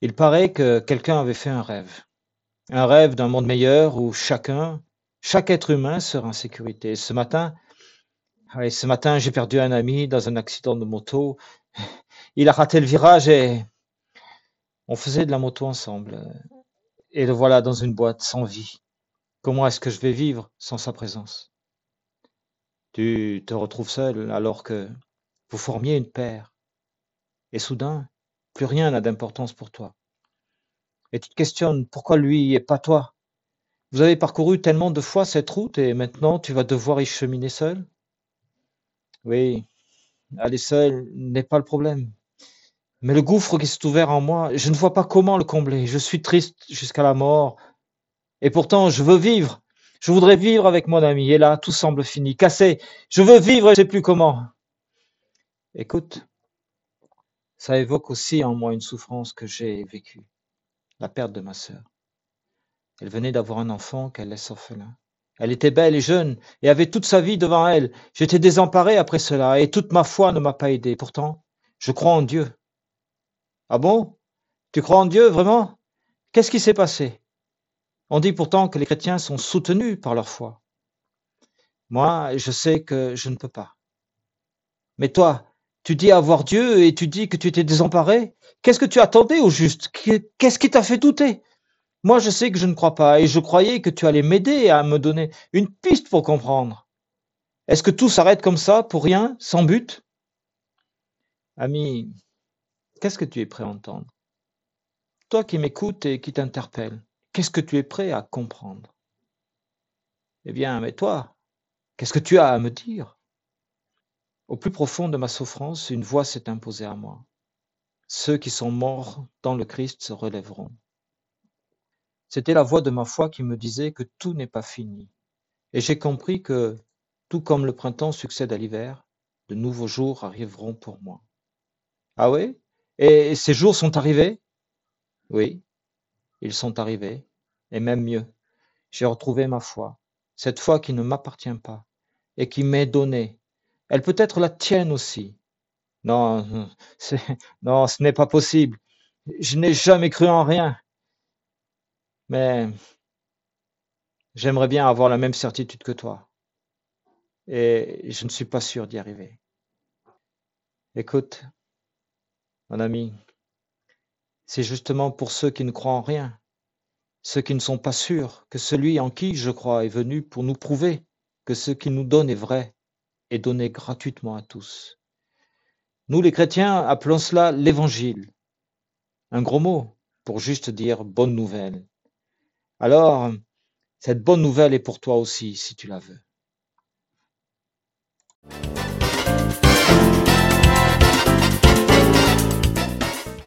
Il paraît que quelqu'un avait fait un rêve. Un rêve d'un monde meilleur où chacun, chaque être humain sera en sécurité. Ce matin, oui, ce matin, j'ai perdu un ami dans un accident de moto. Il a raté le virage et on faisait de la moto ensemble. Et le voilà dans une boîte sans vie. Comment est-ce que je vais vivre sans sa présence? Tu te retrouves seul alors que vous formiez une paire. Et soudain, plus rien n'a d'importance pour toi. Et tu te questionnes pourquoi lui et pas toi? Vous avez parcouru tellement de fois cette route et maintenant tu vas devoir y cheminer seul? Oui, aller seul n'est pas le problème. Mais le gouffre qui s'est ouvert en moi, je ne vois pas comment le combler. Je suis triste jusqu'à la mort. Et pourtant, je veux vivre. Je voudrais vivre avec mon ami. Et là, tout semble fini, cassé. Je veux vivre et je ne sais plus comment. Écoute, ça évoque aussi en moi une souffrance que j'ai vécue. La perte de ma sœur. Elle venait d'avoir un enfant qu'elle laisse orphelin. Elle était belle et jeune et avait toute sa vie devant elle. J'étais désemparé après cela et toute ma foi ne m'a pas aidé. Pourtant, je crois en Dieu. Ah bon? Tu crois en Dieu, vraiment? Qu'est-ce qui s'est passé? On dit pourtant que les chrétiens sont soutenus par leur foi. Moi, je sais que je ne peux pas. Mais toi, tu dis avoir Dieu et tu dis que tu étais désemparé. Qu'est-ce que tu attendais au juste? Qu'est-ce qui t'a fait douter? Moi, je sais que je ne crois pas et je croyais que tu allais m'aider à me donner une piste pour comprendre. Est-ce que tout s'arrête comme ça, pour rien, sans but? Ami, Qu'est-ce que tu es prêt à entendre? Toi qui m'écoutes et qui t'interpelle, qu'est-ce que tu es prêt à comprendre? Eh bien, mais toi, qu'est-ce que tu as à me dire? Au plus profond de ma souffrance, une voix s'est imposée à moi. Ceux qui sont morts dans le Christ se relèveront. C'était la voix de ma foi qui me disait que tout n'est pas fini. Et j'ai compris que, tout comme le printemps succède à l'hiver, de nouveaux jours arriveront pour moi. Ah oui? Et ces jours sont arrivés? Oui, ils sont arrivés, et même mieux, j'ai retrouvé ma foi, cette foi qui ne m'appartient pas et qui m'est donnée. Elle peut être la tienne aussi. Non, non, ce n'est pas possible. Je n'ai jamais cru en rien. Mais j'aimerais bien avoir la même certitude que toi. Et je ne suis pas sûr d'y arriver. Écoute, mon ami, c'est justement pour ceux qui ne croient en rien, ceux qui ne sont pas sûrs, que celui en qui je crois est venu pour nous prouver que ce qu'il nous donne est vrai et donné gratuitement à tous. Nous les chrétiens appelons cela l'évangile, un gros mot pour juste dire bonne nouvelle. Alors, cette bonne nouvelle est pour toi aussi si tu la veux.